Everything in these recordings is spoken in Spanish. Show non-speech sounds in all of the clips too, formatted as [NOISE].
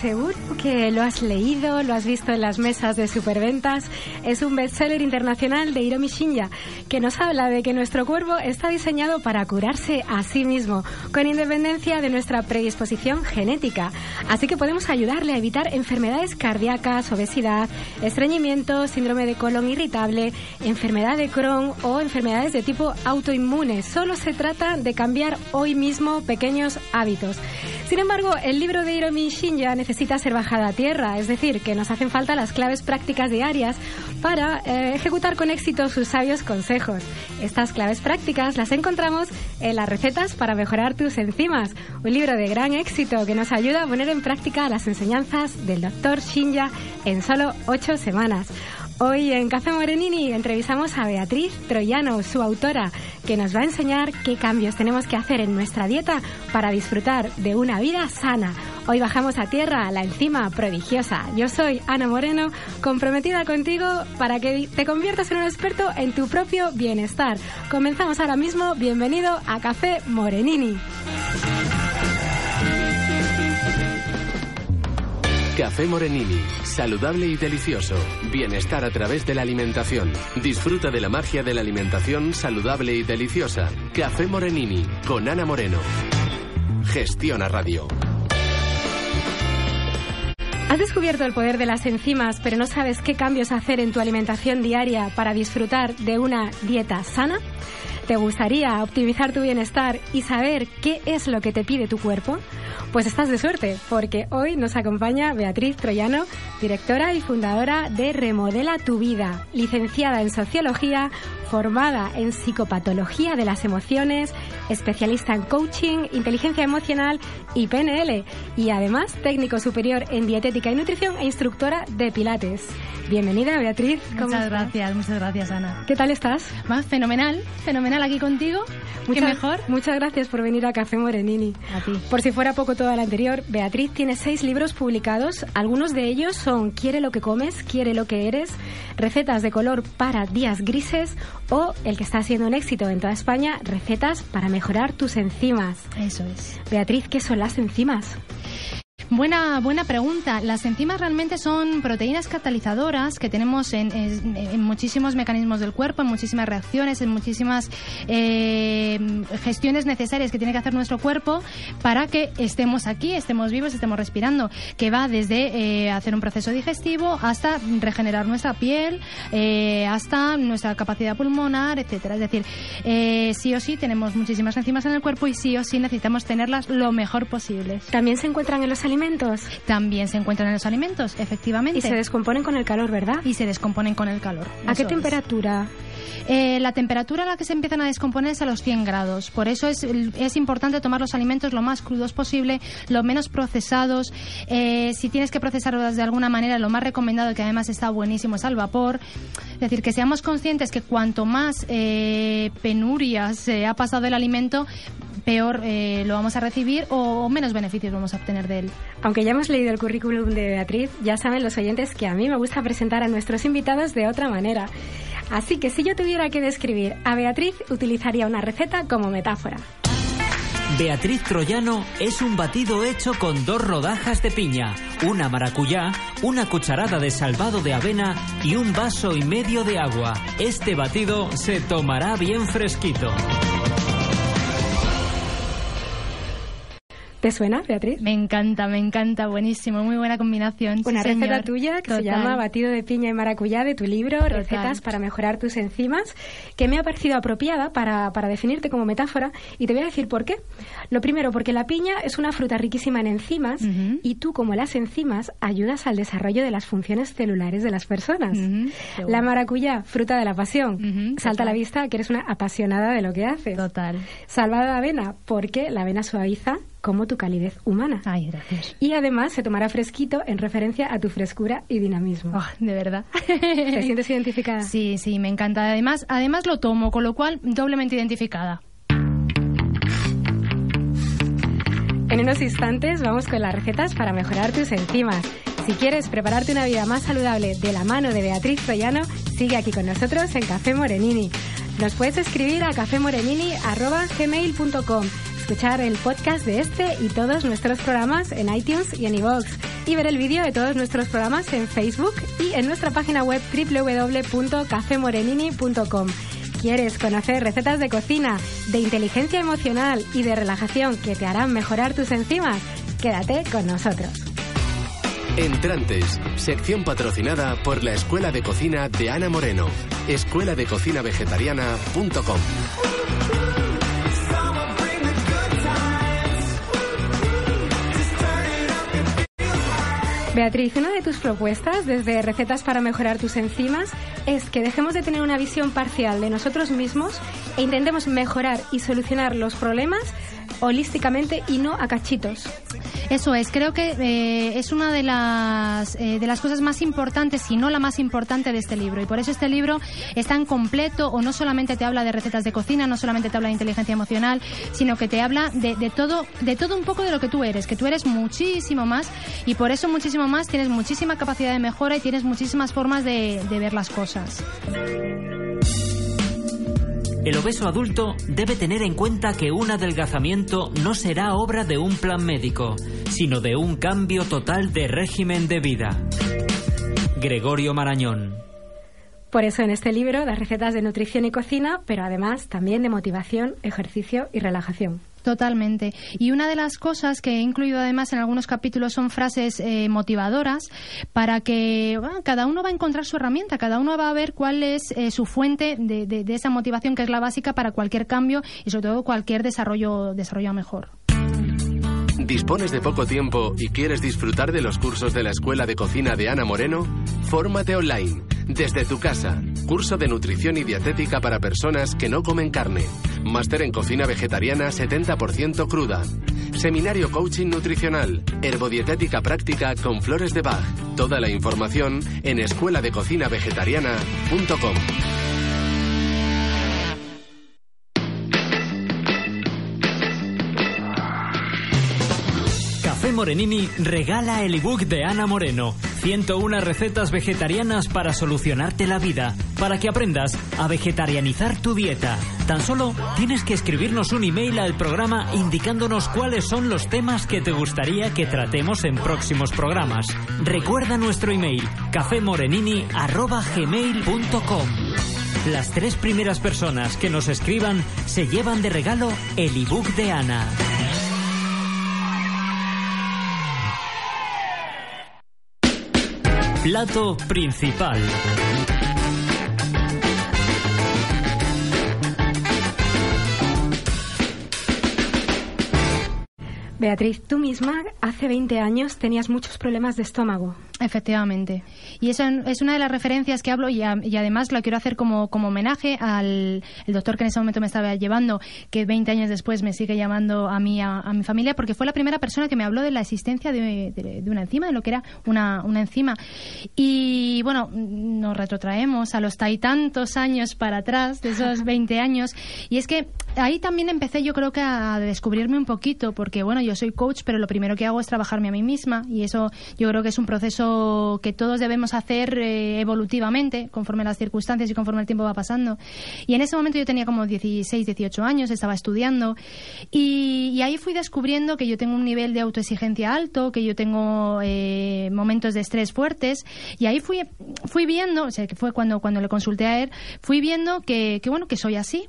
Seguro que lo has leído, lo has visto en las mesas de superventas. Es un bestseller internacional de Hiromi Shinya que nos habla de que nuestro cuerpo está diseñado para curarse a sí mismo, con independencia de nuestra predisposición genética. Así que podemos ayudarle a evitar enfermedades cardíacas, obesidad, estreñimiento, síndrome de colon irritable, enfermedad de Crohn o enfermedades de tipo autoinmune. Solo se trata de cambiar hoy mismo pequeños hábitos. Sin embargo, el libro de Hiromi Shinya necesita ser bajada a tierra, es decir, que nos hacen falta las claves prácticas diarias para eh, ejecutar con éxito sus sabios consejos. Estas claves prácticas las encontramos en las recetas para mejorar tus enzimas, un libro de gran éxito que nos ayuda a poner en práctica las enseñanzas del doctor Shinya en solo ocho semanas. Hoy en Café Morenini entrevistamos a Beatriz Troyano, su autora, que nos va a enseñar qué cambios tenemos que hacer en nuestra dieta para disfrutar de una vida sana. Hoy bajamos a tierra la enzima prodigiosa. Yo soy Ana Moreno, comprometida contigo para que te conviertas en un experto en tu propio bienestar. Comenzamos ahora mismo. Bienvenido a Café Morenini. Café Morenini, saludable y delicioso. Bienestar a través de la alimentación. Disfruta de la magia de la alimentación saludable y deliciosa. Café Morenini, con Ana Moreno. Gestiona Radio. ¿Has descubierto el poder de las enzimas, pero no sabes qué cambios hacer en tu alimentación diaria para disfrutar de una dieta sana? ¿Te gustaría optimizar tu bienestar y saber qué es lo que te pide tu cuerpo? Pues estás de suerte, porque hoy nos acompaña Beatriz Troyano, directora y fundadora de Remodela tu Vida, licenciada en Sociología, formada en Psicopatología de las Emociones, especialista en Coaching, Inteligencia Emocional y PNL, y además técnico superior en Dietética y Nutrición e instructora de Pilates. Bienvenida, Beatriz. muchas gracias, muchas gracias, Ana. ¿Qué tal estás? Va, fenomenal, fenomenal aquí contigo. Muchas, mejor? Muchas gracias por venir a Café Morenini. A ti. Por si fuera poco todo el anterior, Beatriz tiene seis libros publicados. Algunos de ellos son Quiere lo que comes, Quiere lo que eres, Recetas de color para días grises o el que está siendo un éxito en toda España, Recetas para mejorar tus enzimas. Eso es. Beatriz, ¿qué son las enzimas? Buena, buena pregunta. Las enzimas realmente son proteínas catalizadoras que tenemos en, muchísimos mecanismos del cuerpo, en muchísimas reacciones, en muchísimas eh, gestiones necesarias que tiene que hacer nuestro cuerpo para que estemos aquí, estemos vivos, estemos respirando, que va desde eh, hacer un proceso digestivo hasta regenerar nuestra piel, eh, hasta nuestra capacidad pulmonar, etcétera. Es decir, sí o sí tenemos muchísimas enzimas en el cuerpo y sí o sí necesitamos tenerlas lo mejor posible. También se encuentran en los alimentos también se encuentran en los alimentos, efectivamente. Y se descomponen con el calor, ¿verdad? Y se descomponen con el calor. ¿A qué temperatura? Eh, la temperatura a la que se empiezan a descomponer es a los 100 grados. Por eso es, es importante tomar los alimentos lo más crudos posible, lo menos procesados. Eh, si tienes que procesarlos de alguna manera, lo más recomendado, que además está buenísimo, es al vapor. Es decir, que seamos conscientes que cuanto más eh, penurias se ha pasado el alimento, peor eh, lo vamos a recibir o menos beneficios vamos a obtener de él. Aunque ya hemos leído el currículum de Beatriz, ya saben los oyentes que a mí me gusta presentar a nuestros invitados de otra manera. Así que si yo tuviera que describir a Beatriz, utilizaría una receta como metáfora. Beatriz Troyano es un batido hecho con dos rodajas de piña, una maracuyá, una cucharada de salvado de avena y un vaso y medio de agua. Este batido se tomará bien fresquito. ¿Te suena, Beatriz? Me encanta, me encanta, buenísimo, muy buena combinación. Una receta tuya que se llama Batido de piña y maracuyá de tu libro, Recetas para mejorar tus enzimas, que me ha parecido apropiada para, para definirte como metáfora y te voy a decir por qué. Lo primero, porque la piña es una fruta riquísima en enzimas y tú, como las enzimas, ayudas al desarrollo de las funciones celulares de las personas. La maracuyá, fruta de la pasión, salta a la vista que eres una apasionada de lo que haces. Total. Salvada de avena, porque la avena suaviza como tu calidez humana. Ay, gracias. Y además se tomará fresquito en referencia a tu frescura y dinamismo. Oh, de verdad. ¿Te sientes identificada? Sí, sí, me encanta. Además, además lo tomo, con lo cual doblemente identificada. En unos instantes vamos con las recetas para mejorar tus enzimas. Si quieres prepararte una vida más saludable de la mano de Beatriz Troyano, sigue aquí con nosotros en Café Morenini. Nos puedes escribir a cafemorenini.gmail.com escuchar el podcast de este y todos nuestros programas en iTunes y en iVoox y ver el vídeo de todos nuestros programas en Facebook y en nuestra página web www.cafemorenini.com. ¿Quieres conocer recetas de cocina, de inteligencia emocional y de relajación que te harán mejorar tus enzimas? Quédate con nosotros. Entrantes, sección patrocinada por la Escuela de Cocina de Ana Moreno, escuela de cocina vegetariana.com. Beatriz, una de tus propuestas desde Recetas para mejorar tus enzimas es que dejemos de tener una visión parcial de nosotros mismos e intentemos mejorar y solucionar los problemas holísticamente y no a cachitos. Eso es, creo que eh, es una de las, eh, de las cosas más importantes, si no la más importante de este libro. Y por eso este libro es tan completo, o no solamente te habla de recetas de cocina, no solamente te habla de inteligencia emocional, sino que te habla de, de todo, de todo un poco de lo que tú eres, que tú eres muchísimo más, y por eso muchísimo más tienes muchísima capacidad de mejora y tienes muchísimas formas de, de ver las cosas. El obeso adulto debe tener en cuenta que un adelgazamiento no será obra de un plan médico, sino de un cambio total de régimen de vida. Gregorio Marañón. Por eso en este libro das recetas de nutrición y cocina, pero además también de motivación, ejercicio y relajación. Totalmente. Y una de las cosas que he incluido además en algunos capítulos son frases eh, motivadoras para que cada uno va a encontrar su herramienta, cada uno va a ver cuál es eh, su fuente de, de, de, esa motivación que es la básica para cualquier cambio y sobre todo cualquier desarrollo, desarrollo mejor. ¿Dispones de poco tiempo y quieres disfrutar de los cursos de la Escuela de Cocina de Ana Moreno? Fórmate online, desde tu casa. Curso de nutrición y dietética para personas que no comen carne. Máster en cocina vegetariana 70% cruda. Seminario coaching nutricional. Herbodietética práctica con flores de Bach. Toda la información en escueladecocinavegetariana.com. Morenini regala el ebook de Ana Moreno. 101 recetas vegetarianas para solucionarte la vida, para que aprendas a vegetarianizar tu dieta. Tan solo tienes que escribirnos un email al programa indicándonos cuáles son los temas que te gustaría que tratemos en próximos programas. Recuerda nuestro email, cafemorenini.gmail.com. Las tres primeras personas que nos escriban se llevan de regalo el ebook de Ana. Plato principal. Beatriz, tú misma hace 20 años tenías muchos problemas de estómago. Efectivamente. Y esa es una de las referencias que hablo y, a, y, además lo quiero hacer como, como homenaje al el doctor que en ese momento me estaba llevando, que 20 años después me sigue llamando a mí, a, a mi familia, porque fue la primera persona que me habló de la existencia de, de, de una enzima, de lo que era una, una, enzima. Y bueno, nos retrotraemos a los tantos años para atrás, de esos [LAUGHS] 20 años, y es que ahí también empecé yo creo que a descubrirme un poquito, porque bueno, yo soy coach, pero lo primero que hago es trabajarme a mí misma, y eso yo creo que es un proceso que todos debemos hacer eh, evolutivamente, conforme las circunstancias y conforme el tiempo va pasando. Y en ese momento yo tenía como 16, 18 años, estaba estudiando, y, y ahí fui descubriendo que yo tengo un nivel de autoexigencia alto, que yo tengo eh, momentos de estrés fuertes, y ahí fui, fui viendo, o sea, que fue cuando, cuando le consulté a él, fui viendo que, que bueno, que soy así,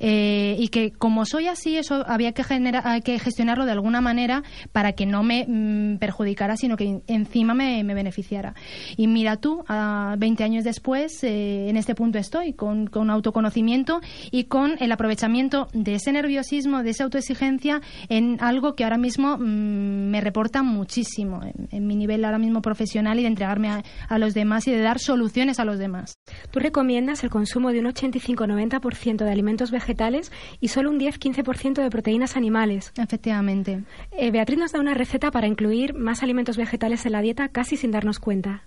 eh, y que como soy así, eso había que, generar, hay que gestionarlo de alguna manera para que no me mm, perjudicara, sino que encima me, me, beneficiara. Y mira tú, a 20 años después, eh, en este punto estoy, con, con, autoconocimiento y con el aprovechamiento de ese nerviosismo, de esa autoexigencia en algo que ahora mismo mmm, me reporta muchísimo en, en, mi nivel ahora mismo profesional y de entregarme a, a los demás y de dar soluciones a los demás. ¿Tú recomiendas el consumo de un 85-90% de alimentos vegetales vegetales y solo un 10-15% de proteínas animales. Efectivamente. Eh, Beatriz nos da una receta para incluir más alimentos vegetales en la dieta casi sin darnos cuenta.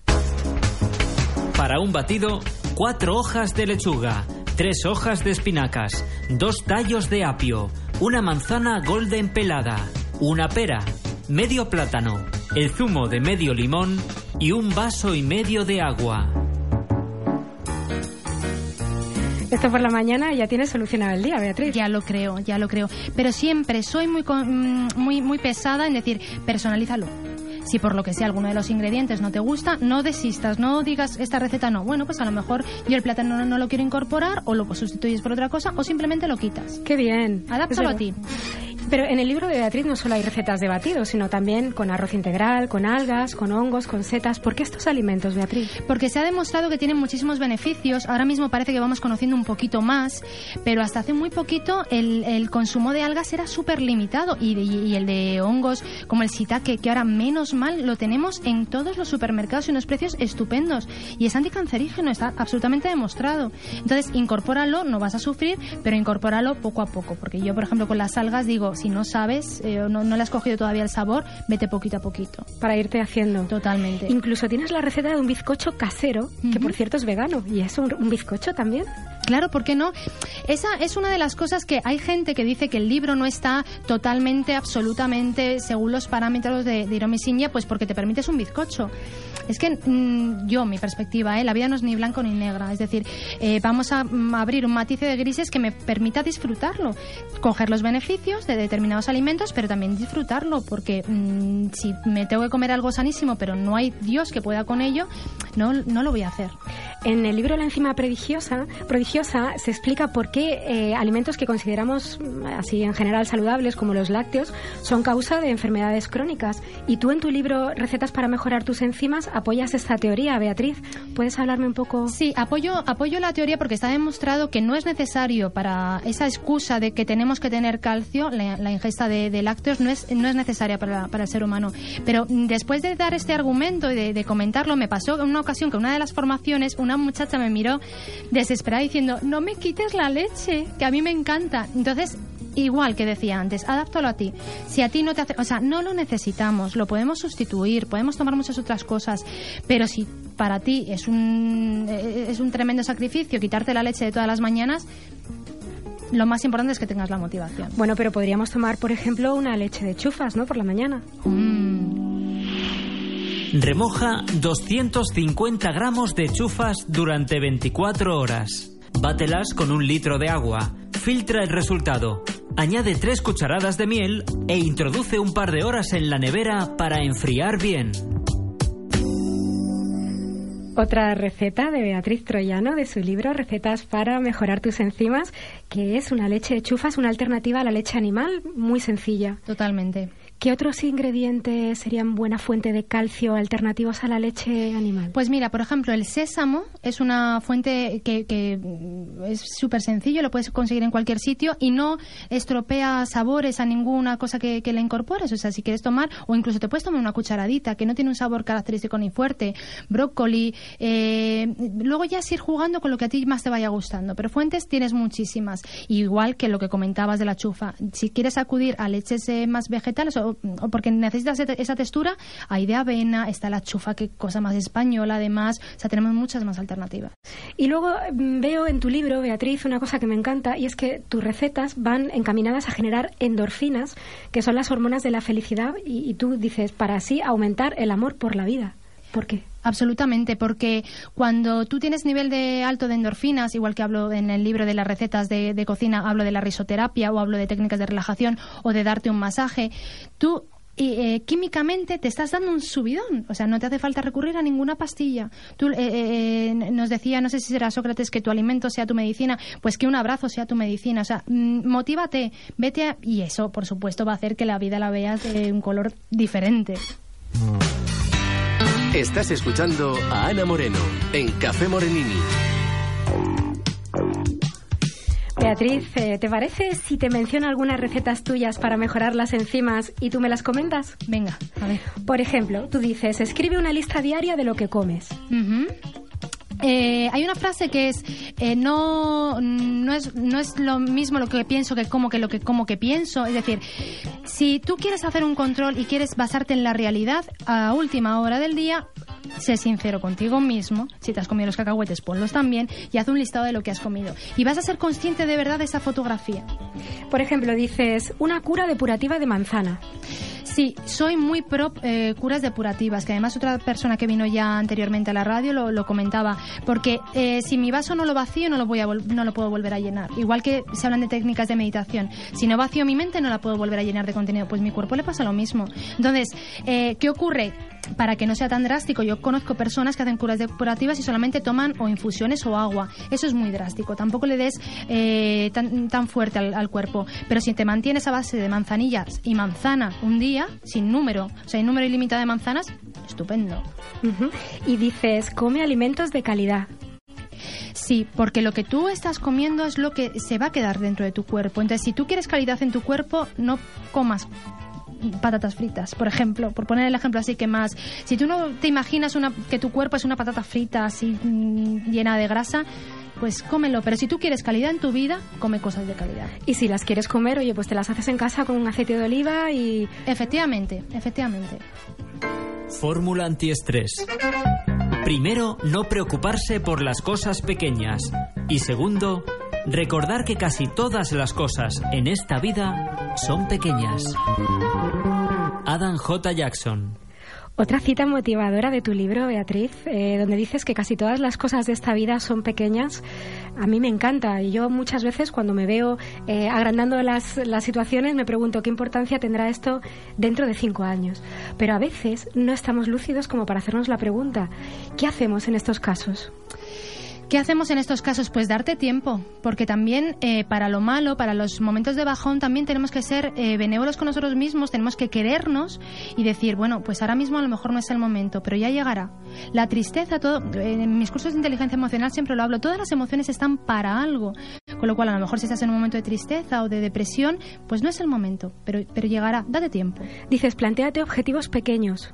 Para un batido, cuatro hojas de lechuga, tres hojas de espinacas, dos tallos de apio, una manzana golden pelada, una pera, medio plátano, el zumo de medio limón y un vaso y medio de agua. Esto por la mañana ya tienes solucionado el día, Beatriz. Ya lo creo, ya lo creo. Pero siempre soy muy, mm, muy, muy pesada en decir, personalízalo. Si por lo que sea alguno de los ingredientes no te gusta, no desistas, no digas esta receta no. Bueno, pues a lo mejor yo el plátano no, no lo quiero incorporar o lo sustituyes por otra cosa o simplemente lo quitas. Qué bien. Adáptalo Es a ti. Pero en el libro de Beatriz no solo hay recetas de batidos, sino también con arroz integral, con algas, con hongos, con setas. ¿Por qué estos alimentos, Beatriz? Porque se ha demostrado que tienen muchísimos beneficios. Ahora mismo parece que vamos conociendo un poquito más, pero hasta hace muy poquito el, consumo de algas era súper limitado y, y- y el de hongos como el shiitake, que ahora menos mal lo tenemos en todos los supermercados y unos precios estupendos. Y es anticancerígeno, está absolutamente demostrado. Entonces, incorpóralo, no vas a sufrir, pero incorpóralo poco a poco. Porque yo, por ejemplo, con las algas digo, si no sabes eh, o no, no le has cogido todavía el sabor, vete poquito a poquito. Para irte haciendo. Totalmente. Incluso tienes la receta de un bizcocho casero, que por cierto es vegano. ¿Y es un, un bizcocho también? Claro, ¿por qué no? Esa es una de las cosas que hay gente que dice que el libro no está totalmente, absolutamente según los parámetros de, de Hiromi pues porque te permites un bizcocho. Es que mm, yo, mi perspectiva, ¿eh? la vida no es ni blanco ni negra. Es decir, eh, vamos a mm, abrir un matiz de grises que me permita disfrutarlo. Coger los beneficios de determinados alimentos, pero también disfrutarlo. Porque mm, si me tengo que comer algo sanísimo, pero no hay Dios que pueda con ello, no, no lo voy a hacer. En el libro La enzima prodigiosa, prodigiosa se explica por qué eh, alimentos que consideramos mm, así en general saludables, como los lácteos, son causa de enfermedades crónicas. Y tú en tu libro Recetas para mejorar tus enzimas apoyas esta teoría, Beatriz. ¿Puedes hablarme un poco? Sí, apoyo, apoyo la teoría porque está demostrado que no es necesario para esa excusa de que tenemos que tener calcio, la, la ingesta de, de lácteos no es, no es necesaria para, para el ser humano. Pero después de dar este argumento y de, de comentarlo, me pasó en una ocasión que una de las formaciones una muchacha me miró desesperada diciendo, no me quites la leche, que a mí me encanta. Entonces, igual que decía antes, adáptalo a ti. Si a ti no te hace, o sea, no lo necesitamos, lo podemos sustituir, podemos tomar muchas otras cosas, pero si para ti es un eh, es un tremendo sacrificio quitarte la leche de todas las mañanas, lo más importante es que tengas la motivación. Bueno, pero podríamos tomar, por ejemplo, una leche de chufas, ¿no? Por la mañana. Mm. Remoja 250 gramos de chufas durante 24 horas. Bátelas con un litro de agua. Filtra el resultado. Añade 3 cucharadas de miel e introduce un par de horas en la nevera para enfriar bien. Otra receta de Beatriz Troyano de su libro Recetas para mejorar tus enzimas, que es una leche de chufas, una alternativa a la leche animal muy sencilla. Totalmente. ¿Qué otros ingredientes serían buena fuente de calcio alternativos a la leche animal? Pues mira, por ejemplo, el sésamo es una fuente que, mm, es súper sencillo, lo puedes conseguir en cualquier sitio y no estropea sabores a ninguna cosa que, que le incorpores. O sea, si quieres tomar, o incluso te puedes tomar una cucharadita que no tiene un sabor característico ni fuerte, brócoli. eh, luego ya es ir jugando con lo que a ti más te vaya gustando. Pero fuentes tienes muchísimas. Igual que lo que comentabas de la chufa. Si quieres acudir a leches eh, más vegetales o, porque necesitas esa- esa textura, hay de avena, está la chufa, que cosa más española además. O sea, tenemos muchas más alternativas. Y luego mm, veo en tu libro, Beatriz, una cosa que me encanta y es que tus recetas van encaminadas a generar endorfinas, que son las hormonas de la felicidad, y, y tú dices, para así aumentar el amor por la vida. ¿Por qué? Absolutamente, porque cuando tú tienes nivel de alto de endorfinas, igual que hablo en el libro de las recetas de, cocina, hablo de la risoterapia o hablo de técnicas de relajación o de darte un masaje, tú eh, químicamente te estás dando un subidón, o sea, no te hace falta recurrir a ninguna pastilla. Tú eh, eh, nos decía, no sé si será Sócrates, que tu alimento sea tu medicina, pues que un abrazo sea tu medicina, o sea, mm, motívate, vete a... y eso, por supuesto, va a hacer que la vida la veas de un color diferente. Estás escuchando a Ana Moreno en Café Morenini. Beatriz, eh, ¿te parece si te menciono algunas recetas tuyas para mejorar las enzimas y tú me las comentas? Venga, a ver. Por ejemplo, tú dices, escribe una lista diaria de lo que comes. Eh, hay una frase que es eh, no, no es no es lo mismo lo que pienso que como que lo que como que pienso. Es decir si tú quieres hacer un control y quieres basarte en la realidad a última hora del día sé sincero contigo mismo. Si te has comido los cacahuetes ponlos también y haz un listado de lo que has comido. Y vas a ser consciente de verdad de esa fotografía. Por ejemplo dices una cura depurativa de manzana Sí, soy muy pro eh, curas depurativas, que además otra persona que vino ya anteriormente a la radio lo, comentaba, porque eh, si mi vaso no lo vacío no lo, voy a no lo puedo volver a llenar. Igual que se hablan de técnicas de meditación, si no vacío mi mente no la puedo volver a llenar de contenido, pues mi cuerpo le pasa lo mismo. Entonces, eh, ¿qué ocurre? para que no sea tan drástico, yo conozco personas que hacen curas depurativas y solamente toman o infusiones o agua. Eso es muy drástico. Tampoco le des tan, tan, fuerte al, al, cuerpo. Pero si te mantienes a base de manzanillas y manzana un día, sin número, o sea, hay número ilimitado de manzanas, estupendo. Y dices, come alimentos de calidad. Sí, porque lo que tú estás comiendo es lo que se va a quedar dentro de tu cuerpo. Entonces, si tú quieres calidad en tu cuerpo, no comas patatas fritas, por ejemplo, por poner el ejemplo así que más. Si tú no te imaginas una, que tu cuerpo es una patata frita así mm, llena de grasa, pues cómelo. Pero si tú quieres calidad en tu vida, come cosas de calidad. Y si las quieres comer, oye, pues te las haces en casa con un aceite de oliva y... Efectivamente, efectivamente. Fórmula antiestrés. Primero, no preocuparse por las cosas pequeñas. Y segundo, recordar que casi todas las cosas en esta vida son pequeñas. Adam J. Jackson. Otra cita motivadora de tu libro, Beatriz, eh, donde dices que casi todas las cosas de esta vida son pequeñas, a mí me encanta. Y yo muchas veces cuando me veo eh, agrandando las, las situaciones me pregunto qué importancia tendrá esto dentro de cinco años. Pero a veces no estamos lúcidos como para hacernos la pregunta, ¿qué hacemos en estos casos? ¿Qué hacemos en estos casos? Pues darte tiempo, porque también eh, para lo malo, para los momentos de bajón, también tenemos que ser eh, benévolos con nosotros mismos, tenemos que querernos y decir, bueno, pues ahora mismo a lo mejor no es el momento, pero ya llegará. La tristeza, todo, en mis cursos de inteligencia emocional siempre lo hablo, todas las emociones están para algo, con lo cual a lo mejor si estás en un momento de tristeza o de depresión, pues no es el momento, pero, pero llegará, date tiempo. Dices, planteate objetivos pequeños.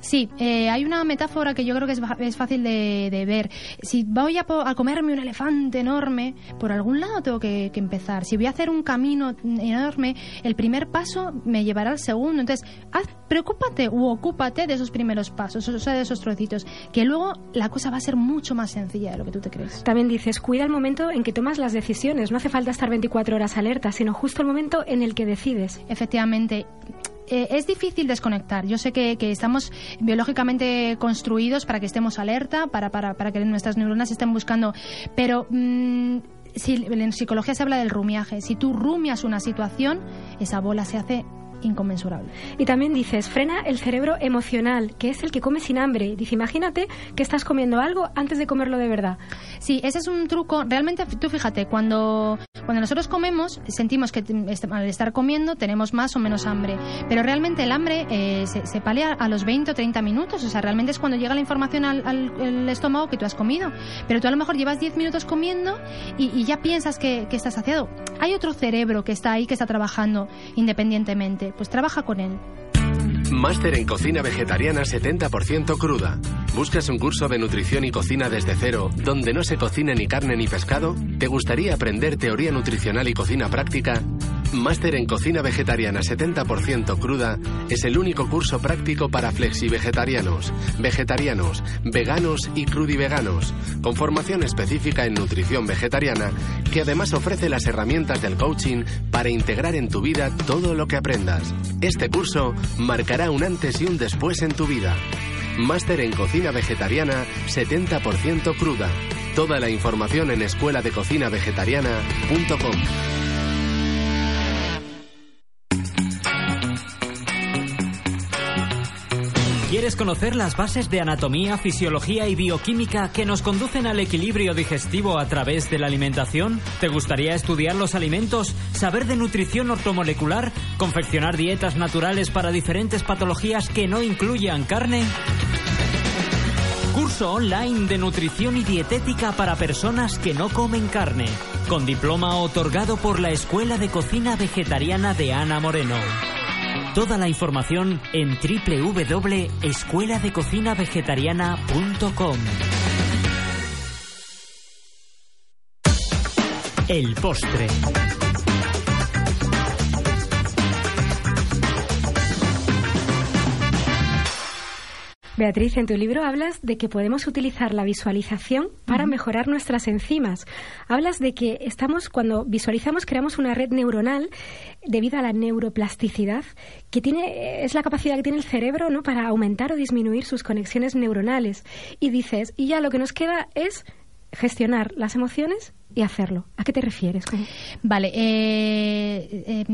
Sí, eh, hay una metáfora que yo creo que es, fácil de, ver. Si voy a, comerme un elefante enorme, por algún lado tengo que, empezar. Si voy a hacer un camino enorme, el primer paso me llevará al segundo. Entonces, haz, preocúpate u ocúpate de esos primeros pasos, o sea, de esos trocitos, que luego la cosa va a ser mucho más sencilla de lo que tú te crees. También dices, cuida el momento en que tomas las decisiones. No hace falta estar 24 horas alerta, sino justo el momento en el que decides. Efectivamente. Eh, es difícil desconectar. Yo sé que, estamos biológicamente construidos para que estemos alerta, para, para, para que nuestras neuronas estén buscando, pero... Mm, si, en psicología se habla del rumiaje. Si tú rumias una situación, esa bola se hace inconmensurable. Y también dices, frena el cerebro emocional, que es el que come sin hambre. Dice, imagínate que estás comiendo algo antes de comerlo de verdad. Sí, ese es un truco. Realmente, tú fíjate, cuando, cuando nosotros comemos, sentimos que al estar comiendo tenemos más o menos hambre. Pero realmente el hambre eh, se, se, palea a los 20 o 30 minutos. O sea, realmente es cuando llega la información al, estómago que tú has comido. Pero tú a lo mejor llevas 10 minutos comiendo y, ya piensas que, que estás saciado. Hay otro cerebro que está ahí, que está trabajando independientemente pues trabaja con él. Máster en cocina vegetariana 70% cruda. ¿Buscas un curso de nutrición y cocina desde cero, donde no se cocine ni carne ni pescado? ¿Te gustaría aprender teoría nutricional y cocina práctica? Máster en cocina vegetariana 70% cruda es el único curso práctico para flexi-vegetarianos, vegetarianos, veganos y crudiveganos, con formación específica en nutrición vegetariana, que además ofrece las herramientas del coaching para integrar en tu vida todo lo que aprendas. Este curso marcará un antes y un después en tu vida. Máster en cocina vegetariana 70% cruda. Toda la información en escuela ¿Quieres conocer las bases de anatomía, fisiología y bioquímica que nos conducen al equilibrio digestivo a través de la alimentación? ¿Te gustaría estudiar los alimentos, saber de nutrición ortomolecular, confeccionar dietas naturales para diferentes patologías que no incluyan carne? Curso online de nutrición y dietética para personas que no comen carne, con diploma otorgado por la Escuela de Cocina Vegetariana de Ana Moreno. Toda la información en www.escueladecocinavegetariana.com. El postre. Beatriz, en tu libro hablas de que podemos utilizar la visualización para mejorar nuestras enzimas. Hablas de que estamos, cuando visualizamos, creamos una red neuronal debido a la neuroplasticidad, que tiene, es la capacidad que tiene el cerebro ¿no? para aumentar o disminuir sus conexiones neuronales. Y dices, y ya lo que nos queda es gestionar las emociones y hacerlo. ¿A qué te refieres? Vale, eh,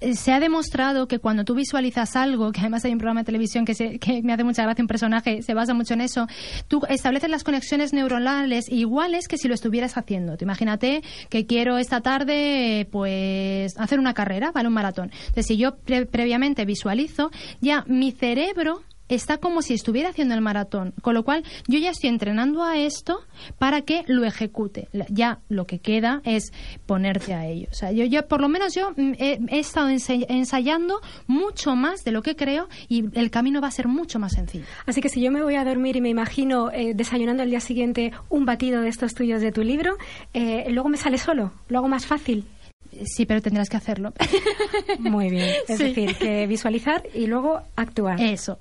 eh, se ha demostrado que cuando tú visualizas algo, que además hay un programa de televisión que, se, que me hace mucha gracia, un personaje se basa mucho en eso, tú estableces las conexiones neuronales iguales que si lo estuvieras haciendo. Te imagínate que quiero esta tarde pues hacer una carrera, ¿vale? Un maratón. Entonces, si yo previamente visualizo, ya mi cerebro está como si estuviera haciendo el maratón, con lo cual yo ya estoy entrenando a esto para que lo ejecute. Ya lo que queda es ponerte a ello. O sea, yo, yo por lo menos yo mm, he, estado ensayando mucho más de lo que creo y el camino va a ser mucho más sencillo. Así que si yo me voy a dormir y me imagino eh, desayunando al día siguiente un batido de estos tuyos de tu libro, eh, luego me sale solo, lo hago más fácil. Sí, pero tendrás que hacerlo. [LAUGHS] Muy bien. Es decir, que visualizar y luego actuar. Eso.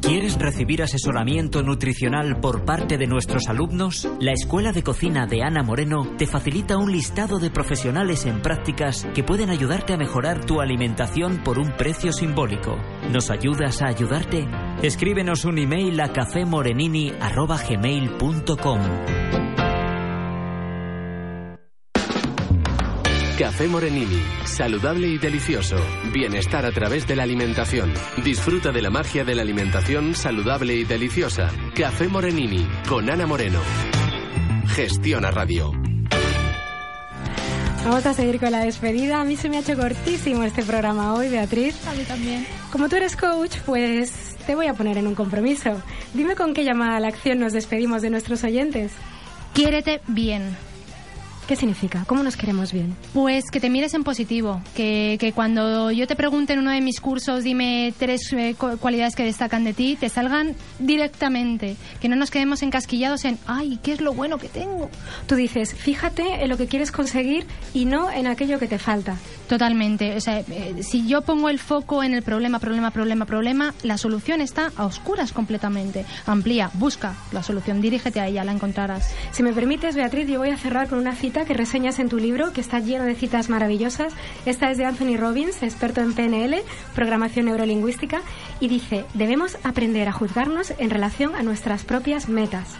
¿Quieres recibir asesoramiento nutricional por parte de nuestros alumnos? La Escuela de Cocina de Ana Moreno te facilita un listado de profesionales en prácticas que pueden ayudarte a mejorar tu alimentación por un precio simbólico. ¿Nos ayudas a ayudarte? Escríbenos un email a cafemorenini.gmail.com Café Morenini, saludable y delicioso. Bienestar a través de la alimentación. Disfruta de la magia de la alimentación saludable y deliciosa. Café Morenini, con Ana Moreno. Gestiona Radio. Vamos a seguir con la despedida. A mí se me ha hecho cortísimo este programa hoy, Beatriz. A mí también. Como tú eres coach, pues te voy a poner en un compromiso. Dime con qué llamada a la acción nos despedimos de nuestros oyentes. Quiérete bien. ¿Qué significa? ¿Cómo nos queremos bien? Pues que te mires en positivo, que, que cuando yo te pregunte en uno de mis cursos, dime tres eh, cualidades que destacan de ti, te salgan directamente, que no nos quedemos encasquillados en, ay, ¿qué es lo bueno que tengo? Tú dices, fíjate en lo que quieres conseguir y no en aquello que te falta. Totalmente. O sea, eh, si yo pongo el foco en el problema, problema, problema, problema, la solución está a oscuras completamente. Amplía, busca la solución, dirígete a ella, la encontrarás. Si me permites, Beatriz, yo voy a cerrar con una cita que reseñas en tu libro, que está lleno de citas maravillosas. Esta es de Anthony Robbins, experto en PNL, programación neurolingüística, y dice, debemos aprender a juzgarnos en relación a nuestras propias metas.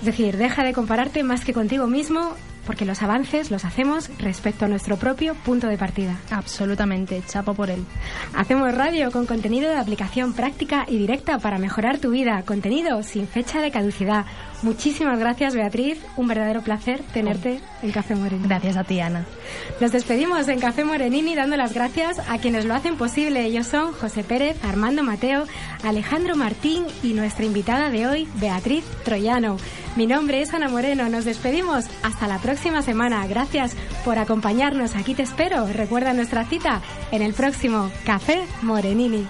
Es decir, deja de compararte más que contigo mismo, porque los avances los hacemos respecto a nuestro propio punto de partida. Absolutamente, chapo por él. Hacemos radio con contenido de aplicación práctica y directa para mejorar tu vida, contenido sin fecha de caducidad. Muchísimas gracias, Beatriz. Un verdadero placer tenerte en Café Morenini. Gracias a ti, Ana. Nos despedimos en Café Morenini dando las gracias a quienes lo hacen posible. Ellos son José Pérez, Armando Mateo, Alejandro Martín y nuestra invitada de hoy, Beatriz Troyano. Mi nombre es Ana Moreno. Nos despedimos. Hasta la próxima semana. Gracias por acompañarnos. Aquí te espero. Recuerda nuestra cita en el próximo Café Morenini.